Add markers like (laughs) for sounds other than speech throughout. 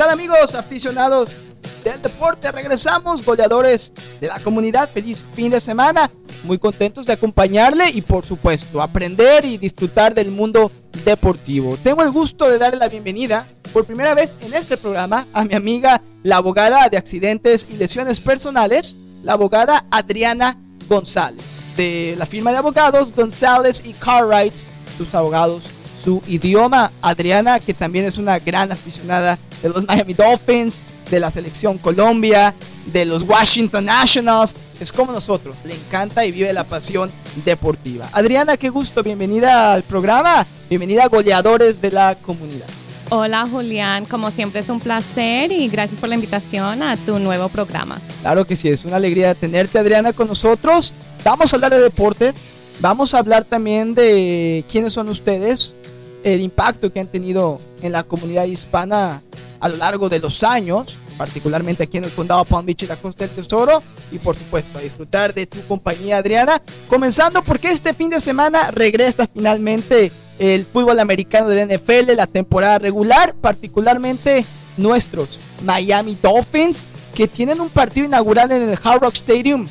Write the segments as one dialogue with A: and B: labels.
A: tal amigos aficionados del deporte? Regresamos, goleadores de la comunidad. Feliz fin de semana. Muy contentos de acompañarle y por supuesto aprender y disfrutar del mundo deportivo. Tengo el gusto de darle la bienvenida por primera vez en este programa a mi amiga, la abogada de accidentes y lesiones personales, la abogada Adriana González, de la firma de abogados González y Cartwright, sus abogados su idioma. Adriana, que también es una gran aficionada de los Miami Dolphins, de la selección Colombia, de los Washington Nationals. Es como nosotros, le encanta y vive la pasión deportiva. Adriana, qué gusto, bienvenida al programa, bienvenida a Goleadores de la Comunidad.
B: Hola Julián, como siempre es un placer y gracias por la invitación a tu nuevo programa.
A: Claro que sí, es una alegría tenerte Adriana con nosotros. Vamos a hablar de deporte, vamos a hablar también de quiénes son ustedes, el impacto que han tenido en la comunidad hispana a lo largo de los años, particularmente aquí en el condado Palm Beach y la Costa del Tesoro, y por supuesto a disfrutar de tu compañía Adriana, comenzando porque este fin de semana regresa finalmente el fútbol americano del NFL, la temporada regular, particularmente nuestros Miami Dolphins, que tienen un partido inaugural en el Hard Rock Stadium,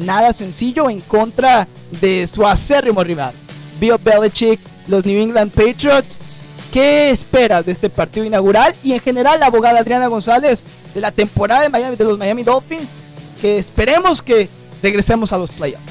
A: nada sencillo en contra de su acérrimo rival, Bill Belichick los New England Patriots. ¿Qué esperas de este partido inaugural? Y en general, la abogada Adriana González de la temporada de, Miami, de los Miami Dolphins, que esperemos que regresemos a los playoffs.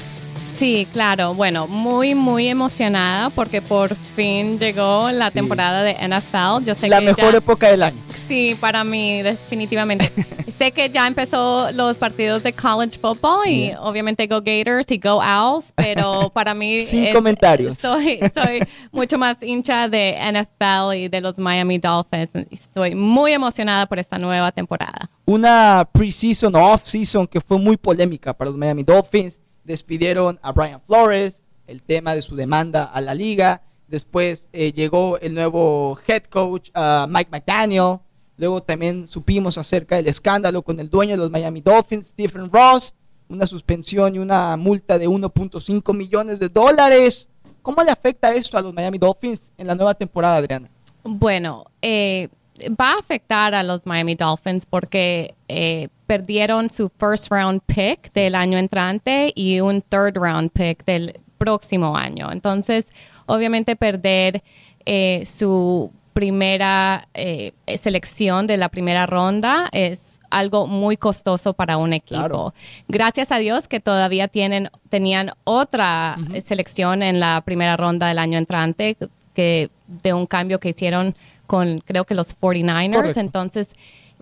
B: Sí, claro. Bueno, muy, muy emocionada porque por fin llegó la temporada de NFL.
A: Yo sé la mejor época del año.
B: Sí, para mí, definitivamente. (laughs) sé que ya empezó los partidos de college football y obviamente Go Gators y Go Owls, pero (laughs) para mí.
A: Sin comentarios.
B: Soy, soy mucho más hincha de NFL y de los Miami Dolphins. Estoy muy emocionada por esta nueva temporada.
A: Una preseason o off-season que fue muy polémica para los Miami Dolphins. Despidieron a Brian Flores, el tema de su demanda a la liga. Después eh, llegó el nuevo head coach, uh, Mike McDaniel Luego también supimos acerca del escándalo con el dueño de los Miami Dolphins, Stephen Ross, una suspensión y una multa de 1.5 millones de dólares. ¿Cómo le afecta esto a los Miami Dolphins en la nueva temporada, Adriana?
B: Bueno, eh, va a afectar a los Miami Dolphins porque eh, perdieron su first round pick del año entrante y un third round pick del próximo año. Entonces, obviamente perder eh, su primera eh, selección de la primera ronda es algo muy costoso para un equipo. Gracias a Dios que todavía tienen, tenían otra selección en la primera ronda del año entrante, que de un cambio que hicieron con creo que los 49ers. Entonces,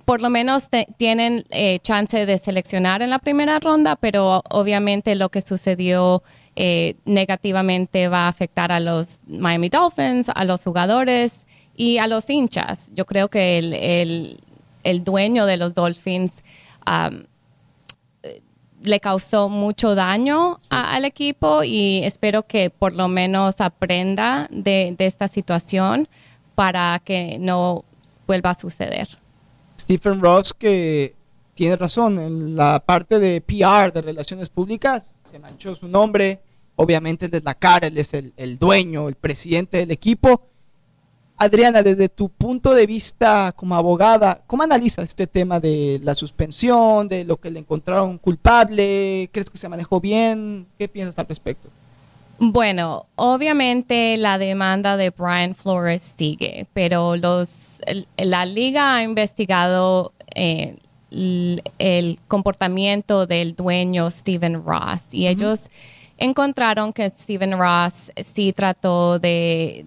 B: por lo menos tienen eh, chance de seleccionar en la primera ronda, pero obviamente lo que sucedió eh, negativamente va a afectar a los Miami Dolphins, a los jugadores y a los hinchas. Yo creo que el, dueño de los Dolphins le causó mucho daño al equipo y espero que por lo menos aprenda de, esta situación para que no vuelva a suceder.
A: Stephen Ross, que tiene razón, en la parte de PR, de relaciones públicas, se manchó su nombre, obviamente desde la cara, él es el, el dueño, el presidente del equipo, Adriana, desde tu punto de vista como abogada, ¿cómo analizas este tema de la suspensión, de lo que le encontraron culpable? ¿Crees que se manejó bien? ¿Qué piensas al respecto?
B: Bueno, obviamente la demanda de Brian Flores sigue, pero los, la liga ha investigado eh, el, comportamiento del dueño Stephen Ross y ellos encontraron que Stephen Ross sí trató de,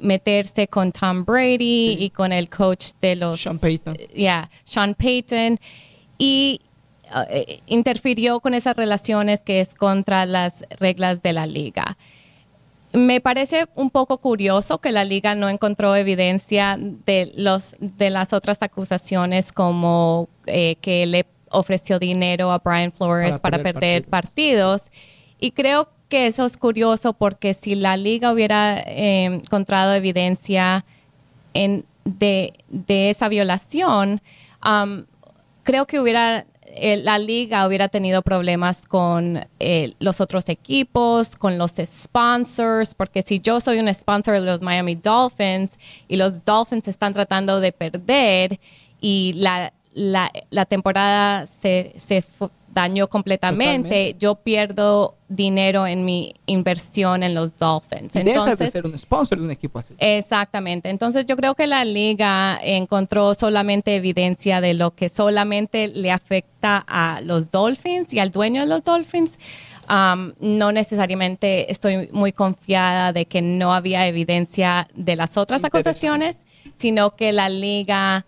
B: meterse con Tom Brady y con el coach de los...
A: Sean Payton.
B: Yeah, Sean Payton. Y uh, interfirió con esas relaciones que es contra las reglas de la liga. Me parece un poco curioso que la liga no encontró evidencia de, los, de las otras acusaciones como eh, que le ofreció dinero a Brian Flores para, perder, partidos y creo que eso es curioso porque si la liga hubiera eh, encontrado evidencia en, de, esa violación, creo que hubiera eh, la liga hubiera tenido problemas con eh, los otros equipos, con los sponsors, porque si yo soy un sponsor de los Miami Dolphins y los Dolphins están tratando de perder y la, la, la temporada se, se dañó completamente, yo pierdo dinero en mi inversión en los Dolphins.
A: Y Entonces, de ser un sponsor de un equipo así.
B: Exactamente. Entonces yo creo que la liga encontró solamente evidencia de lo que solamente le afecta a los Dolphins y al dueño de los Dolphins. Um, no necesariamente estoy muy confiada de que no había evidencia de las otras acusaciones, sino que la liga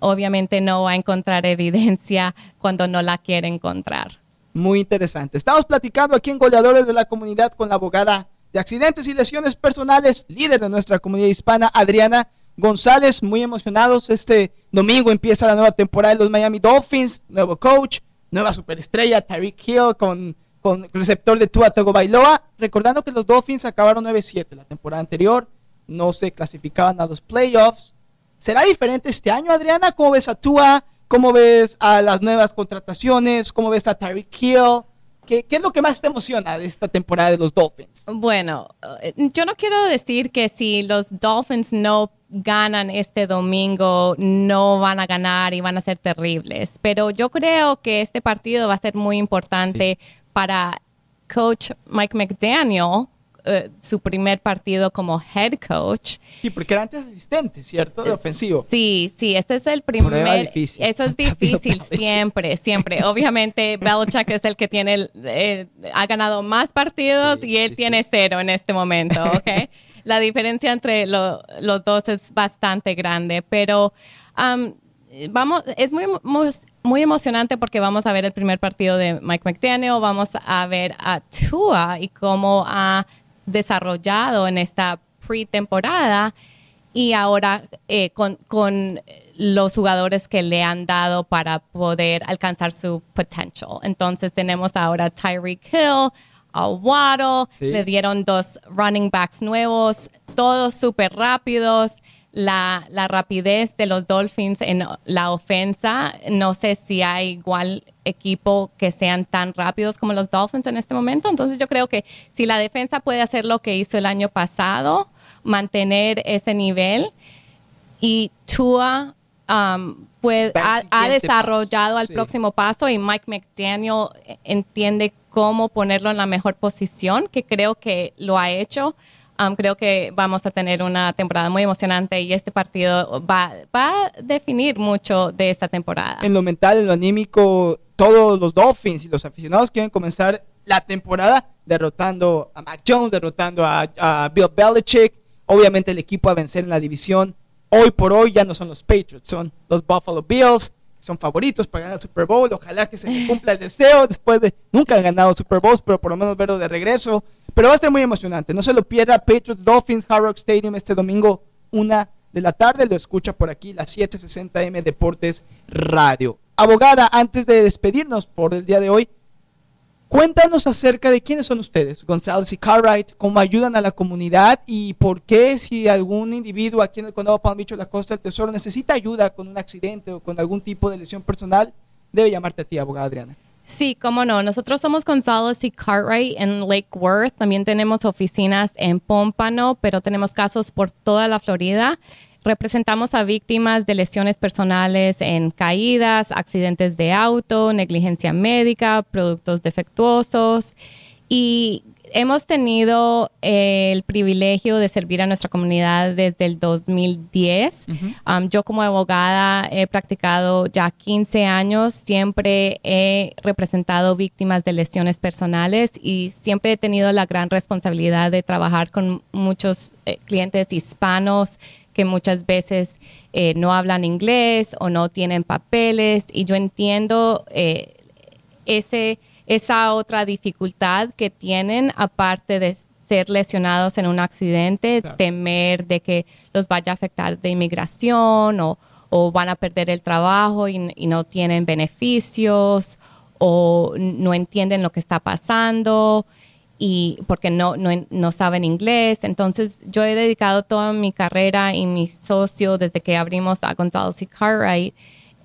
B: obviamente no va a encontrar evidencia cuando no la quiere encontrar.
A: Muy interesante. Estamos platicando aquí en Goleadores de la Comunidad con la abogada de accidentes y lesiones personales, líder de nuestra comunidad hispana, Adriana González. Muy emocionados. Este domingo empieza la nueva temporada de los Miami Dolphins, nuevo coach, nueva superestrella, Tyreek Hill con, con receptor de Tua Bailoa. Recordando que los Dolphins acabaron 9-7 la temporada anterior, no se clasificaban a los playoffs ¿Será diferente este año, Adriana? ¿Cómo ves a Tua? ¿Cómo ves a las nuevas contrataciones? ¿Cómo ves a Tyreek Hill? ¿Qué, ¿Qué, es lo que más te emociona de esta temporada de los Dolphins?
B: Bueno, eh, yo no quiero decir que si los Dolphins no ganan este domingo, no van a ganar y van a ser terribles, pero yo creo que este partido va a ser muy importante para coach Mike McDaniel eh, su primer partido como head coach.
A: Sí, porque era antes asistente, ¿cierto? De ofensivo.
B: Sí, sí, este es el primer.
A: Difícil.
B: Eso es (laughs) difícil siempre, siempre. Obviamente, (laughs) Belichick es el que tiene, eh, ha ganado más partidos y él tiene cero en este momento, (laughs) ¿ok? La diferencia entre los dos es bastante grande, pero um, vamos, es muy, muy, muy, emocionante porque vamos a ver el primer partido de Mike McDaniel, vamos a ver a Tua y cómo ha desarrollado en esta pretemporada y ahora eh, con, con, los jugadores que le han dado para poder alcanzar su potential. Entonces tenemos ahora Tyreek Hill, a Waddle, le dieron dos running backs nuevos, todos súper rápidos. La, la, rapidez de los Dolphins en la ofensa, no sé si hay igual equipo que sean tan rápidos como los Dolphins en este momento. Entonces yo creo que si la defensa puede hacer lo que hizo el año pasado, mantener ese nivel y Tua um, ha, desarrollado al próximo paso y Mike McDaniel entiende cómo ponerlo en la mejor posición, que creo que lo ha hecho. Um, creo que vamos a tener una temporada muy emocionante y este partido va, a definir mucho de esta temporada.
A: En lo mental, en lo anímico, todos los Dolphins y los aficionados quieren comenzar la temporada derrotando a Mac Jones, derrotando a, Bill Belichick. Obviamente el equipo a vencer en la división. Hoy por hoy ya no son los Patriots, son los Buffalo Bills, son favoritos para ganar el Super Bowl. Ojalá que se cumpla el deseo después de nunca han ganado Super Bowls, pero por lo menos verlo de regreso. Pero va a ser muy emocionante. No se lo pierda Patriots Dolphins Hard Rock Stadium este domingo, una de la tarde. Lo escucha por aquí, las 7:60M Deportes Radio abogada, antes de despedirnos por el día de hoy, cuéntanos acerca de quiénes son ustedes, González y Cartwright, cómo ayudan a la comunidad y por qué si algún individuo aquí en el condado de Palm Beach o la Costa del Tesoro necesita ayuda con un accidente o con algún tipo de lesión personal, debe llamarte a ti, abogada Adriana.
B: Sí, cómo no. Nosotros somos González y Cartwright en Lake Worth. También tenemos oficinas en Pompano, pero tenemos casos por toda la Florida. Representamos a víctimas de lesiones personales en caídas, accidentes de auto, negligencia médica, productos defectuosos y hemos tenido el privilegio de servir a nuestra comunidad desde el 2010. Um, yo como abogada he practicado ya 15 años, siempre he representado víctimas de lesiones personales y siempre he tenido la gran responsabilidad de trabajar con muchos eh, clientes hispanos que muchas veces eh, no hablan inglés o no tienen papeles y yo entiendo eh, ese, esa otra dificultad que tienen aparte de ser lesionados en un accidente, temer de que los vaya a afectar de inmigración o, van a perder el trabajo y, y no tienen beneficios o no entienden lo que está pasando y porque no, no, no, saben inglés. Entonces yo he dedicado toda mi carrera y mi socio desde que abrimos a González y Cartwright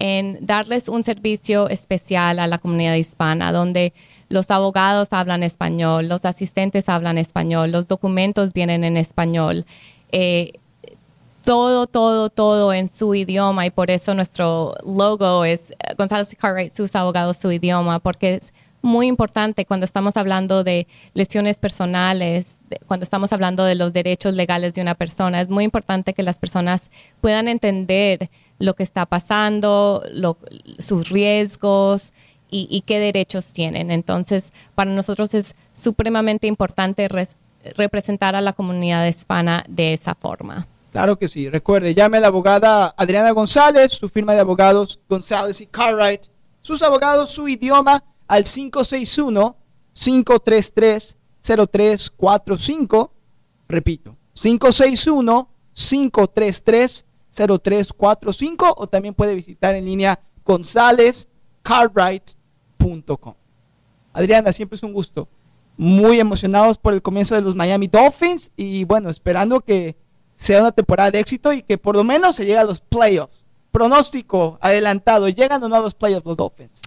B: en darles un servicio especial a la comunidad hispana, donde los abogados hablan español, los asistentes hablan español, los documentos vienen en español. Eh, todo, todo, todo en su idioma y por eso nuestro logo es González y Cartwright, sus abogados, su idioma, porque es muy importante cuando estamos hablando de lesiones personales, cuando estamos hablando de los derechos legales de una persona. Es muy importante que las personas puedan entender lo que está pasando, sus riesgos y, qué derechos tienen. Entonces, para nosotros es supremamente importante representar a la comunidad hispana de esa forma.
A: Claro que sí. Recuerde, llame a la abogada Adriana González, su firma de abogados González y Cartwright, sus abogados, su idioma al 561-533-0345. Repito, 561-533-0345 o también puede visitar en línea gonzalezcartwright.com. Adriana, siempre es un gusto. Muy emocionados por el comienzo de los Miami Dolphins y bueno, esperando que sea una temporada de éxito y que por lo menos se llegue a los playoffs. Pronóstico adelantado, ¿llegan o no a los playoffs los Dolphins?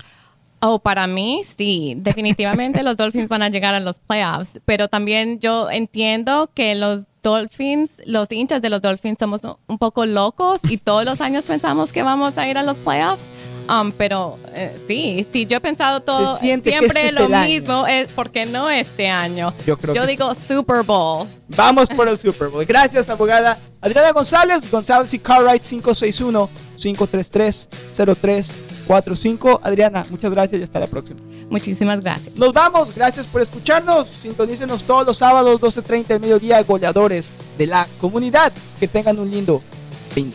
B: Oh, para mí sí, definitivamente los Dolphins van a llegar a los playoffs, pero también yo entiendo que los Dolphins, los hinchas de los Dolphins somos un poco locos y todos los años pensamos que vamos a ir a los playoffs. Um, pero eh, sí, sí, yo he pensado todo siempre este lo mismo, es porque no este año. Yo, creo yo digo Super Bowl.
A: Vamos por el Super Bowl. Gracias, abogada Adriana González, González y Cartwright 561 533 0345. Adriana, muchas gracias y hasta la próxima.
B: Muchísimas gracias.
A: Nos vamos, gracias por escucharnos. Sintonícenos todos los sábados 12:30 del mediodía, goleadores de la comunidad. Que tengan un lindo fin